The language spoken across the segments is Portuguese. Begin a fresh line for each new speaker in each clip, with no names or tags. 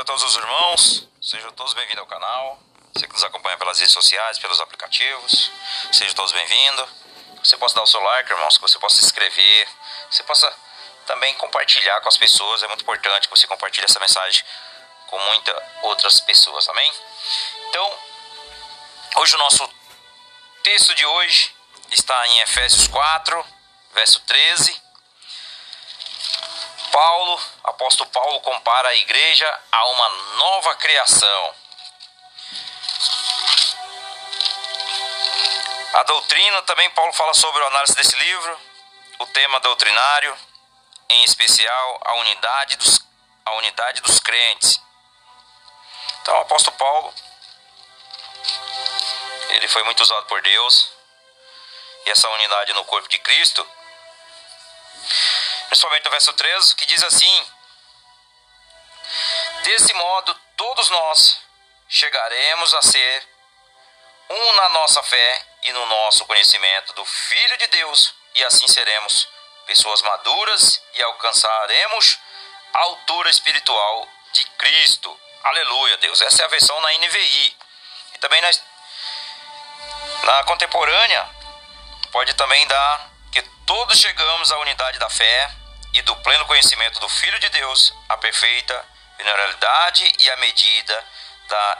a todos os irmãos, sejam todos bem-vindos ao canal. Você que nos acompanha pelas redes sociais, pelos aplicativos, sejam todos bem-vindos. Você possa dar o seu like, irmãos, que você possa se inscrever, você possa também compartilhar com as pessoas. É muito importante que você compartilhe essa mensagem com muitas outras pessoas, amém? Então, hoje o nosso texto de hoje está em Efésios 4, verso 13. Paulo, apóstolo Paulo compara a igreja a uma nova criação. A doutrina também Paulo fala sobre a análise desse livro, o tema doutrinário, em especial a unidade dos, a unidade dos crentes. Então, o apóstolo Paulo, ele foi muito usado por Deus, e essa unidade no corpo de Cristo, principalmente no verso 13, que diz assim: Desse modo, todos nós chegaremos a ser um na nossa fé e no nosso conhecimento do Filho de Deus, e assim seremos pessoas maduras e alcançaremos a altura espiritual de Cristo. Aleluia, Deus. Essa é a versão na NVI. E também na, na contemporânea, pode também dar todos chegamos à unidade da fé e do pleno conhecimento do Filho de Deus, a perfeita generalidade e a medida da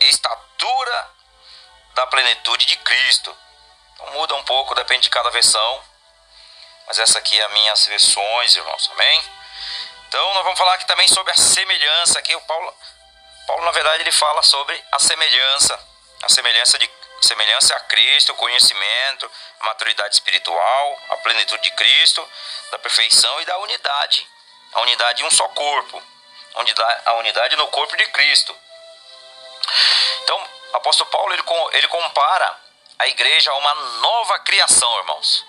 estatura da plenitude de Cristo. Então muda um pouco, depende de cada versão. Mas essa aqui é as minhas versões, irmãos. Amém? Então nós vamos falar aqui também sobre a semelhança. Aqui o Paulo, Paulo na verdade, ele fala sobre a semelhança. A semelhança de semelhança a Cristo, conhecimento, maturidade espiritual, a plenitude de Cristo, da perfeição e da unidade. A unidade em um só corpo. A unidade no corpo de Cristo. Então, o apóstolo Paulo ele, ele compara a igreja a uma nova criação, irmãos.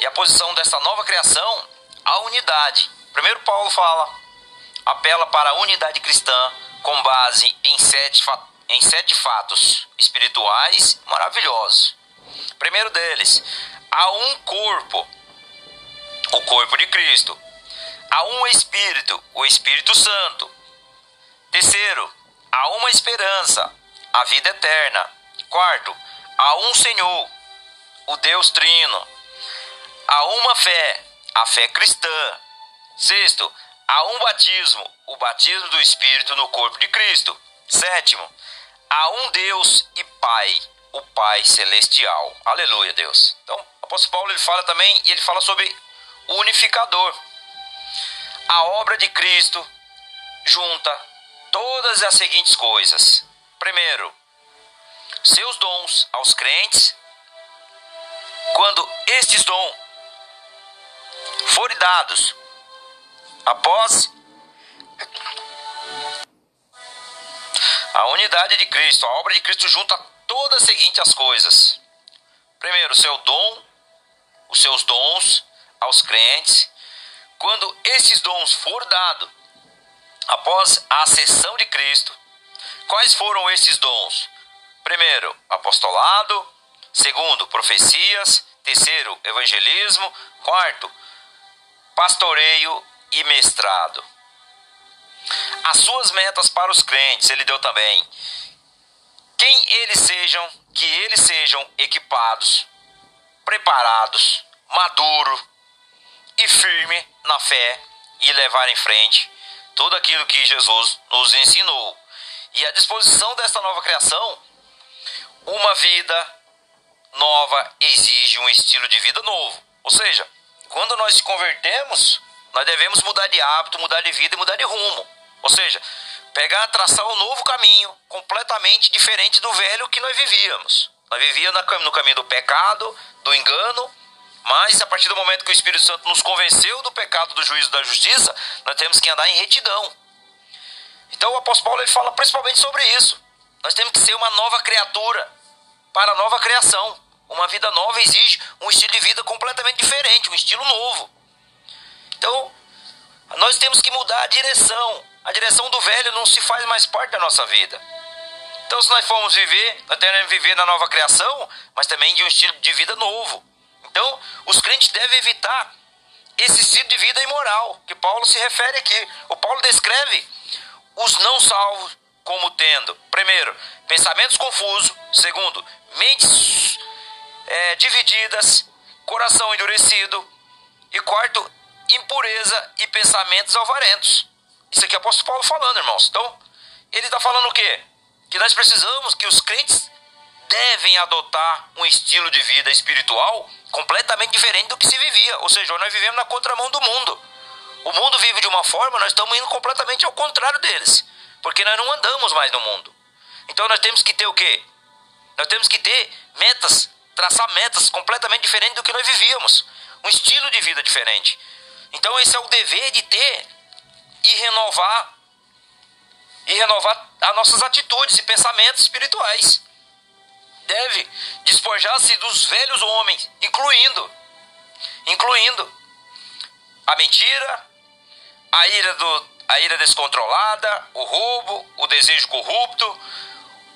E a posição dessa nova criação, a unidade. Primeiro Paulo fala, apela para a unidade cristã com base em sete, em sete fatos espirituais maravilhosos. Primeiro deles, há um corpo, o corpo de Cristo. Há um Espírito, o Espírito Santo. Terceiro, há uma esperança, a vida eterna. Quarto, há um Senhor, o Deus Trino. Há uma fé, a fé cristã. Sexto, há um batismo, o batismo do Espírito no corpo de Cristo. Sétimo, há um Deus e Pai, o Pai celestial. Aleluia, Deus. Então, o apóstolo Paulo ele fala também e ele fala sobre o unificador. A obra de Cristo junta todas as seguintes coisas. Primeiro, seus dons aos crentes, quando estes dons forem dados após a unidade de Cristo, a obra de Cristo junta todas as seguintes coisas. Primeiro, seu dom, os seus dons aos crentes, quando esses dons for dados após a ascensão de Cristo, quais foram esses dons? Primeiro, apostolado. Segundo, profecias. Terceiro, evangelismo. Quarto, pastoreio e mestrado. As suas metas para os crentes, ele deu também. Quem eles sejam, que eles sejam equipados, preparados, maduro e firme na fé e levar em frente tudo aquilo que Jesus nos ensinou. E a disposição dessa nova criação uma vida nova exige um estilo de vida novo. Ou seja, quando nós se convertemos, nós devemos mudar de hábito, mudar de vida e mudar de rumo. Ou seja, pegar, traçar um novo caminho completamente diferente do velho que nós vivíamos. Nós vivíamos no caminho do pecado, do engano, mas a partir do momento que o Espírito Santo nos convenceu do pecado, do juízo da justiça, nós temos que andar em retidão. Então o apóstolo Paulo ele fala principalmente sobre isso. Nós temos que ser uma nova criatura para a nova criação. Uma vida nova exige um estilo de vida completamente diferente, um estilo novo. Então, nós temos que mudar a direção. A direção do velho não se faz mais parte da nossa vida. Então, se nós formos viver, nós teremos viver na nova criação, mas também de um estilo de vida novo. Então, os crentes devem evitar esse estilo de vida imoral que Paulo se refere aqui. O Paulo descreve os não salvos como tendo, primeiro, pensamentos confusos, segundo, mentes é, divididas, coração endurecido, e quarto, impureza e pensamentos alvarentos. Isso aqui é o apóstolo Paulo falando, irmãos. Então, ele está falando o quê? Que nós precisamos, que os crentes devem adotar um estilo de vida espiritual completamente diferente do que se vivia. Ou seja, nós vivemos na contramão do mundo. O mundo vive de uma forma, nós estamos indo completamente ao contrário deles. Porque nós não andamos mais no mundo. Então nós temos que ter o quê? Nós temos que ter metas, traçar metas completamente diferentes do que nós vivíamos. Um estilo de vida diferente. Então esse é o dever de ter e renovar e renovar as nossas atitudes e pensamentos espirituais. Deve despojar-se dos velhos homens, incluindo incluindo a mentira, a ira do a ira descontrolada, o roubo, o desejo corrupto,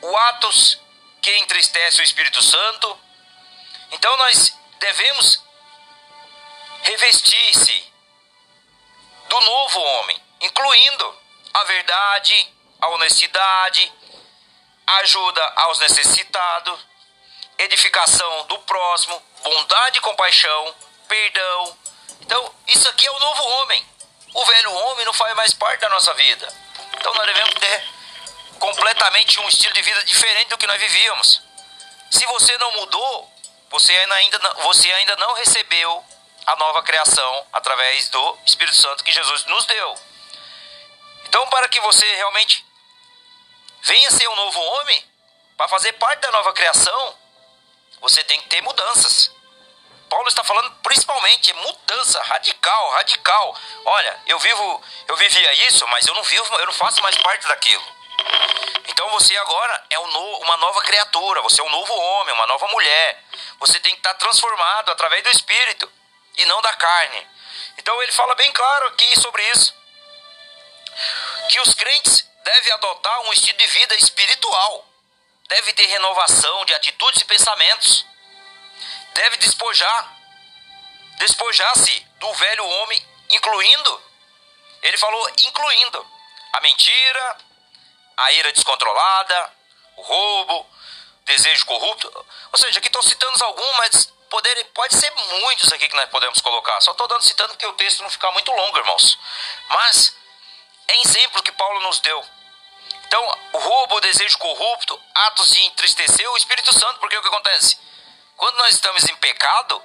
o atos que entristece o Espírito Santo. Então nós devemos revestir-se do novo homem, incluindo a verdade, a honestidade, ajuda aos necessitados, edificação do próximo, bondade e compaixão, perdão. Então, isso aqui é o novo homem. O velho homem não faz mais parte da nossa vida. Então, nós devemos ter completamente um estilo de vida diferente do que nós vivíamos. Se você não mudou, você ainda, você ainda não recebeu a nova criação através do Espírito Santo que Jesus nos deu. Então, para que você realmente venha ser um novo homem, para fazer parte da nova criação, você tem que ter mudanças. Paulo está falando principalmente mudança radical, radical. Olha, eu vivo, eu vivia isso, mas eu não vivo, eu não faço mais parte daquilo. Então você agora é um no, uma nova criatura, você é um novo homem, uma nova mulher. Você tem que estar transformado através do Espírito e não da carne. Então ele fala bem claro aqui sobre isso. Que os crentes devem adotar um estilo de vida espiritual. Deve ter renovação de atitudes e pensamentos. Deve despojar, despojar-se do velho homem, incluindo, ele falou incluindo a mentira, a ira descontrolada, o roubo, desejo corrupto. Ou seja, aqui estou citando alguns, mas poder, pode ser muitos aqui que nós podemos colocar. Só estou dando citando porque o texto não ficar muito longo, irmãos. Mas é exemplo que Paulo nos deu. Então, o roubo, o desejo corrupto, atos de entristecer o Espírito Santo, porque o que acontece? Quando nós estamos em pecado,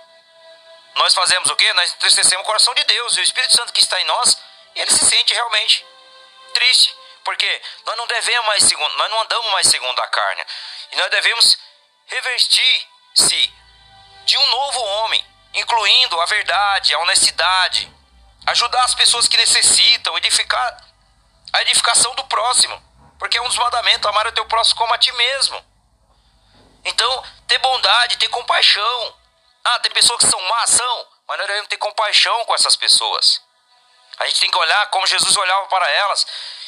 nós fazemos o quê? Nós entristecemos o coração de Deus, e o Espírito Santo que está em nós, ele se sente realmente triste, porque nós não devemos mais segundo, nós não andamos mais segundo a carne, e nós devemos revestir-se de um novo homem, incluindo a verdade, a honestidade, ajudar as pessoas que necessitam, edificar a edificação do próximo, porque é um dos mandamentos, amar o teu próximo como a ti mesmo. Então, ter bondade, ter compaixão. Ah, tem pessoas que são más, são, mas nós devemos ter compaixão com essas pessoas. A gente tem que olhar como Jesus olhava para elas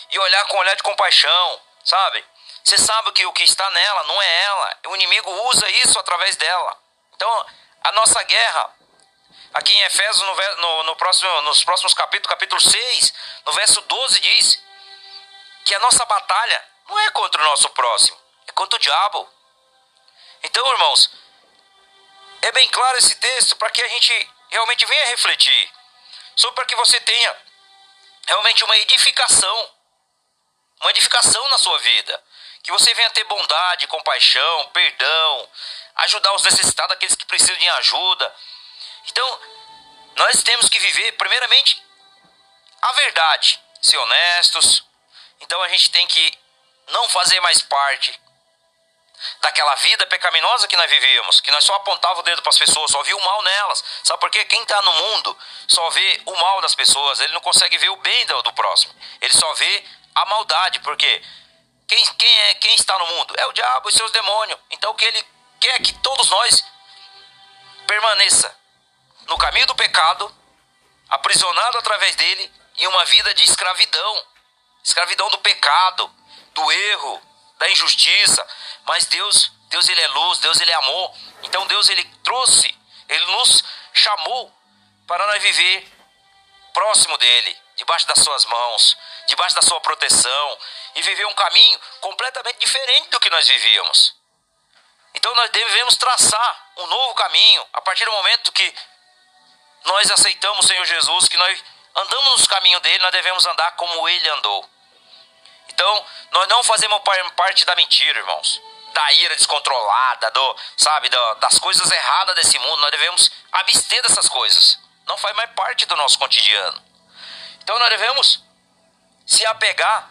e olhar com um olhar de compaixão, sabe? Você sabe que o que está nela não é ela, o inimigo usa isso através dela. Então, a nossa guerra, aqui em Efésios, no, no, no próximo, nos próximos capítulos, capítulo 6, no verso 12, diz que a nossa batalha não é contra o nosso próximo, é contra o diabo. Então, irmãos, é bem claro esse texto para que a gente realmente venha refletir, sobre para que você tenha realmente uma edificação, uma edificação na sua vida, que você venha ter bondade, compaixão, perdão, ajudar os necessitados, aqueles que precisam de ajuda. Então, nós temos que viver, primeiramente, a verdade, ser honestos. Então, a gente tem que não fazer mais parte daquela vida pecaminosa que nós vivíamos, que nós só apontava o dedo para as pessoas, só via o mal nelas. Sabe por quê? Quem está no mundo só vê o mal das pessoas, ele não consegue ver o bem do, do próximo. Ele só vê a maldade, porque quem, quem, é, quem está no mundo? É o diabo e seus demônios. Então, que ele quer que todos nós permaneça no caminho do pecado, aprisionado através dele em uma vida de escravidão, escravidão do pecado, do erro, da injustiça. Mas Deus, Deus ele é luz, Deus ele é amor. Então Deus ele trouxe, ele nos chamou para nós viver próximo dele, debaixo das suas mãos, debaixo da sua proteção e viver um caminho completamente diferente do que nós vivíamos. Então nós devemos traçar um novo caminho a partir do momento que nós aceitamos o Senhor Jesus, que nós andamos nos caminhos dele, nós devemos andar como ele andou. Então, nós não fazemos parte da mentira, irmãos. Da ira descontrolada, do, sabe, do, das coisas erradas desse mundo. Nós devemos abster dessas coisas. Não faz mais parte do nosso cotidiano. Então, nós devemos se apegar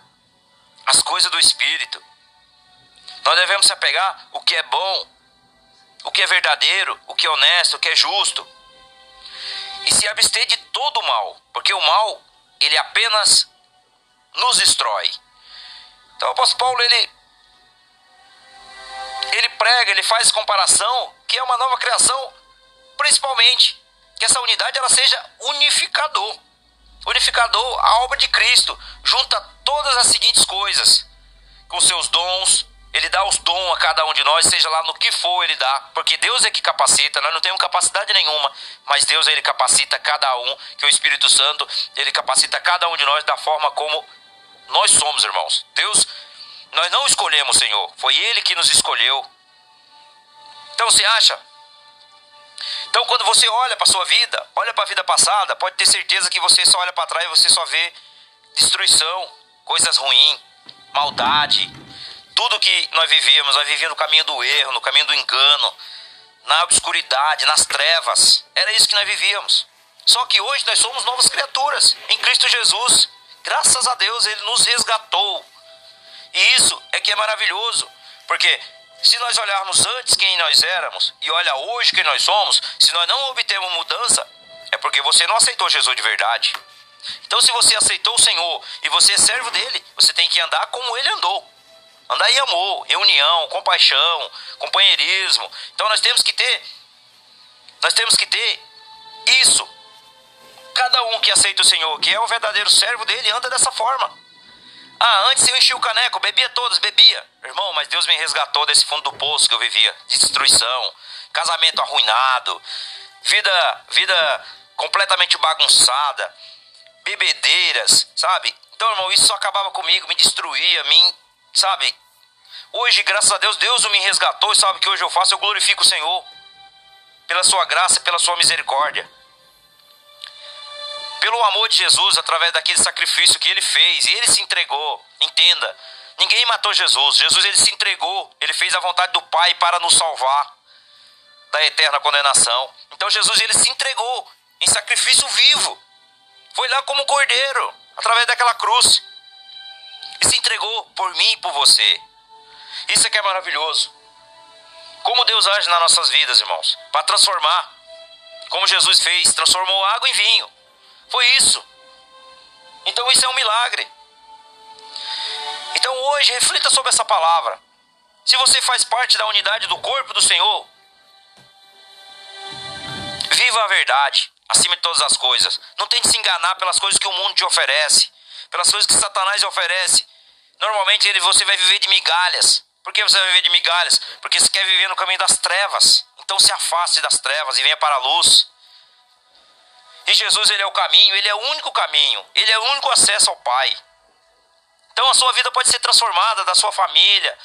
às coisas do Espírito. Nós devemos se apegar o que é bom, o que é verdadeiro, o que é honesto, o que é justo. E se abster de todo o mal, porque o mal, ele apenas nos destrói. Então o apóstolo Paulo, ele, ele prega, ele faz comparação, que é uma nova criação, principalmente, que essa unidade ela seja unificador. Unificador, a obra de Cristo, junta todas as seguintes coisas, com seus dons, ele dá os dons a cada um de nós, seja lá no que for, ele dá. Porque Deus é que capacita, nós não temos capacidade nenhuma, mas Deus ele capacita cada um, que o Espírito Santo, ele capacita cada um de nós da forma como nós somos, irmãos. Deus, nós não escolhemos Senhor, foi Ele que nos escolheu. Então você acha? Então quando você olha para sua vida, olha para a vida passada, pode ter certeza que você só olha para trás e você só vê destruição, coisas ruins, maldade, tudo que nós vivíamos, nós vivíamos no caminho do erro, no caminho do engano, na obscuridade, nas trevas. Era isso que nós vivíamos. Só que hoje nós somos novas criaturas em Cristo Jesus. Graças a Deus ele nos resgatou. E isso é que é maravilhoso, porque se nós olharmos antes quem nós éramos e olha hoje quem nós somos, se nós não obtemos mudança, é porque você não aceitou Jesus de verdade. Então, se você aceitou o Senhor e você é servo dele, você tem que andar como ele andou. Andar em amor, em união, compaixão, companheirismo. Então nós temos que ter, nós temos que ter isso. Cada um que aceita o Senhor, que é o verdadeiro servo dele, anda dessa forma. Ah, antes eu enchia o caneco, bebia todos, bebia. Irmão, mas Deus me resgatou desse fundo do poço que eu vivia, de destruição, casamento arruinado, vida, vida completamente bagunçada, bebedeiras, sabe? Então, irmão, isso só acabava comigo, me destruía, me Sabe? Hoje, graças a Deus, Deus me resgatou e sabe o que hoje eu faço? Eu glorifico o Senhor pela sua graça e pela sua misericórdia. Pelo amor de Jesus, através daquele sacrifício que ele fez, e ele se entregou. Entenda, ninguém matou Jesus. Jesus ele se entregou, ele fez a vontade do Pai para nos salvar da eterna condenação. Então Jesus ele se entregou em sacrifício vivo. Foi lá como cordeiro, através daquela cruz e se entregou por mim e por você. Isso é que é maravilhoso. Como Deus age nas nossas vidas, irmãos, para transformar. Como Jesus fez, transformou água em vinho. Foi isso. Então isso é um milagre. Então hoje reflita sobre essa palavra. Se você faz parte da unidade do corpo do Senhor, viva a verdade acima de todas as coisas. Não tente se enganar pelas coisas que o mundo te oferece, pelas coisas que Satanás oferece. Normalmente ele, você vai viver de migalhas. Por que você vai viver de migalhas? Porque você quer viver no caminho das trevas. Então se afaste das trevas e venha para a luz. E Jesus, ele é o caminho, ele é o único caminho, ele é o único acesso ao Pai. Então a sua vida pode ser transformada da sua família,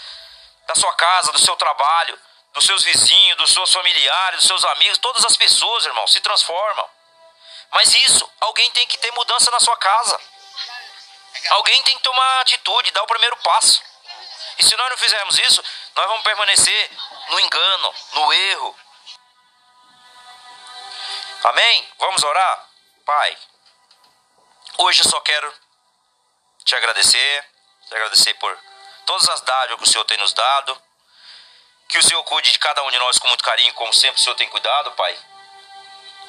da sua casa, do seu trabalho, dos seus vizinhos, dos seus familiares, dos seus amigos, todas as pessoas, irmão, se transformam. Mas isso, alguém tem que ter mudança na sua casa. Alguém tem que tomar atitude, dar o primeiro passo. E se nós não fizermos isso, nós vamos permanecer no engano, no erro. Amém? Vamos orar? Pai, hoje eu só quero te agradecer, te agradecer por todas as dádivas que o Senhor tem nos dado. Que o Senhor cuide de cada um de nós com muito carinho, como sempre o Senhor tem cuidado, Pai.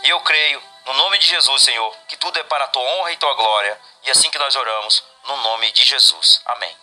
E eu creio, no nome de Jesus, Senhor, que tudo é para a tua honra e tua glória. E assim que nós oramos, no nome de Jesus. Amém.